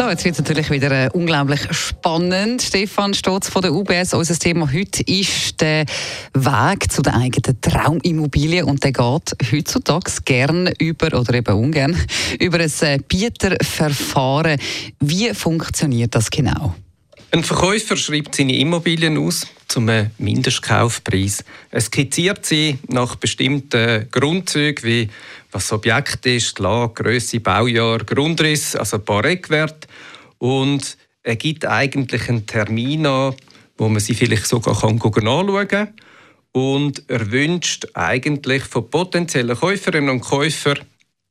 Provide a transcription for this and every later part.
So, jetzt wird es natürlich wieder äh, unglaublich spannend. Stefan Stotz von der UBS. Unser Thema heute ist der Weg zu der eigenen Traumimmobilie und der geht heutzutage gern über oder eben ungern über ein äh, Bieterverfahren. Wie funktioniert das genau? Ein Verkäufer schreibt seine Immobilien aus zum Mindestkaufpreis. Er skizziert sie nach bestimmten Grundzügen wie was das Objekt ist, die Lage, Grösse, Baujahr, Grundriss, also ein paar Eckwerte. Und er gibt eigentlich einen Termin an, wo man sie vielleicht sogar anschauen kann. Und er wünscht eigentlich von potenziellen Käuferinnen und Käufern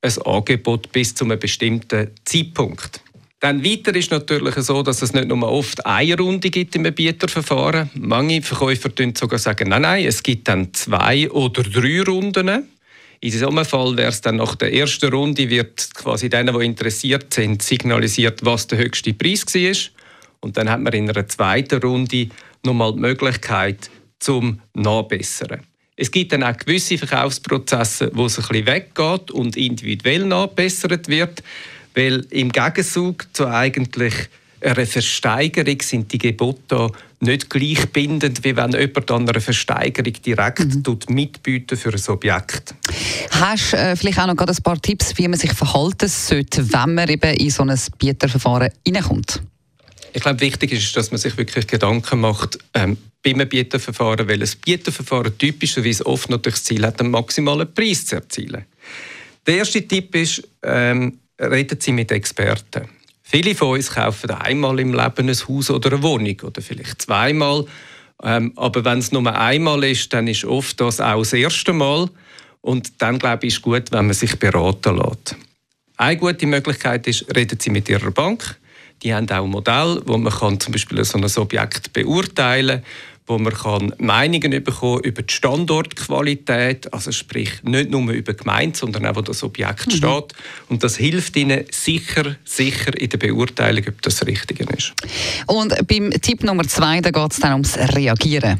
ein Angebot bis zu einem bestimmten Zeitpunkt. Dann weiter ist natürlich so, dass es nicht nur oft eine Runde gibt im Bieterverfahren. Manche Verkäufer sagen sogar sagen, nein, nein, es gibt dann zwei oder drei Runden. In diesem Fall wäre es dann nach der ersten Runde, wird quasi denen, die interessiert sind, signalisiert, was der höchste Preis war. Und dann hat man in einer zweiten Runde nochmal die Möglichkeit zum Nachbessern. Es gibt dann auch gewisse Verkaufsprozesse, wo es ein bisschen weggeht und individuell nachbessert wird. Weil im Gegenzug zu eigentlich einer Versteigerung sind die Gebote nicht gleichbindend, wie wenn jemand an einer Versteigerung direkt mhm. mitbieten für ein Objekt. Hast du äh, vielleicht auch noch ein paar Tipps, wie man sich verhalten sollte, wenn man eben in so ein Bieterverfahren hineinkommt? Ich glaube, wichtig ist, dass man sich wirklich Gedanken macht ähm, beim Bieterverfahren, weil ein Bieterverfahren typischerweise oft natürlich das Ziel hat, einen maximalen Preis zu erzielen. Der erste Tipp ist, ähm, reden Sie mit Experten. Viele von uns kaufen einmal im Leben ein Haus oder eine Wohnung oder vielleicht zweimal. Ähm, aber wenn es nur einmal ist, dann ist oft das auch das erste Mal. Und dann glaube ich, ist gut, wenn man sich beraten lässt. Eine gute Möglichkeit ist, reden Sie mit Ihrer Bank. Die haben auch ein Modell, wo man kann zum Beispiel so ein Objekt beurteilen kann wo man kann Meinungen bekommen über die Standortqualität, also sprich nicht nur über die Gemeinde, sondern auch, wo das Objekt mhm. steht. Und das hilft ihnen sicher, sicher in der Beurteilung, ob das Richtige ist. Und beim Tipp Nummer zwei, da geht es dann ums Reagieren.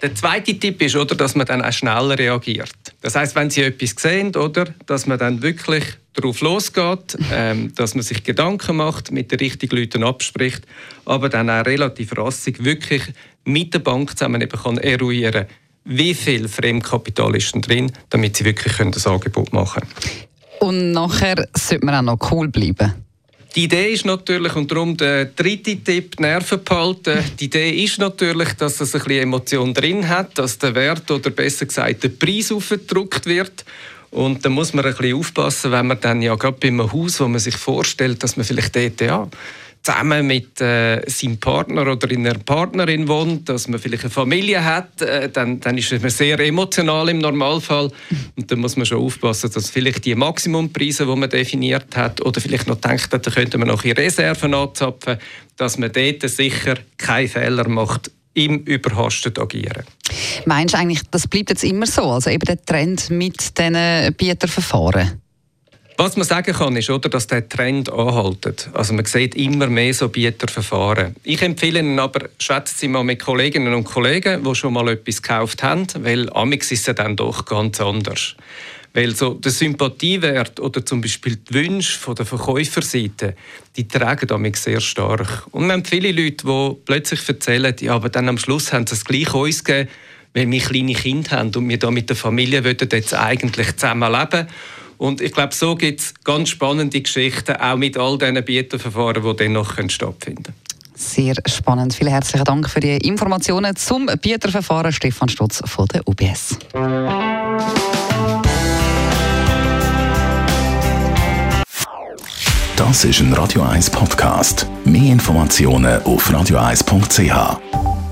Der zweite Tipp ist, oder, dass man dann auch schnell reagiert. Das heißt, wenn Sie etwas sehen, oder, dass man dann wirklich darauf losgeht, ähm, dass man sich Gedanken macht, mit den richtigen Leuten abspricht, aber dann auch relativ rassig wirklich mit der Bank zusammen eben kann eruieren wie viel Fremdkapital ist denn drin, damit sie wirklich das Angebot machen können. Und nachher sollte man auch noch cool bleiben. Die Idee ist natürlich, und darum der dritte Tipp, Nerven behalten. Die Idee ist natürlich, dass es ein bisschen Emotion drin hat, dass der Wert oder besser gesagt der Preis aufgedruckt wird. Und da muss man ein bisschen aufpassen, wenn man dann ja gerade bei einem Haus, wo man sich vorstellt, dass man vielleicht dort ja, zusammen mit äh, seinem Partner oder einer Partnerin wohnt, dass man vielleicht eine Familie hat, äh, dann, dann ist man sehr emotional im Normalfall. Und dann muss man schon aufpassen, dass vielleicht die Maximumpreise, die man definiert hat, oder vielleicht noch denkt, da könnte man noch in Reserven anzapfen, dass man dort sicher keinen Fehler macht im überhastet agieren. Meinst du eigentlich, das bleibt jetzt immer so? Also eben der Trend mit diesen Bieterverfahren? Was man sagen kann, ist, oder, dass der Trend anhaltet. Also man sieht immer mehr so Bieterverfahren. Ich empfehle Ihnen aber, schätzen Sie mal mit Kolleginnen und Kollegen, die schon mal etwas gekauft haben, weil amix ist es dann doch ganz anders. Weil so der Sympathiewert oder zum Beispiel die Wünsche der Verkäuferseite, die tragen damit sehr stark. Und wir haben viele Leute, die plötzlich erzählen, ja, aber dann am Schluss haben sie es gleich uns gegeben, weil wir kleine Kinder haben und wir da mit der Familie jetzt eigentlich zusammen leben und ich glaube, so gibt es ganz spannende Geschichten, auch mit all diesen Bieterverfahren, die dann noch stattfinden können. Sehr spannend. Vielen herzlichen Dank für die Informationen zum Bieterverfahren. Stefan Stutz von der UBS. Das ist ein Radio 1 Podcast. Mehr Informationen auf radio1.ch.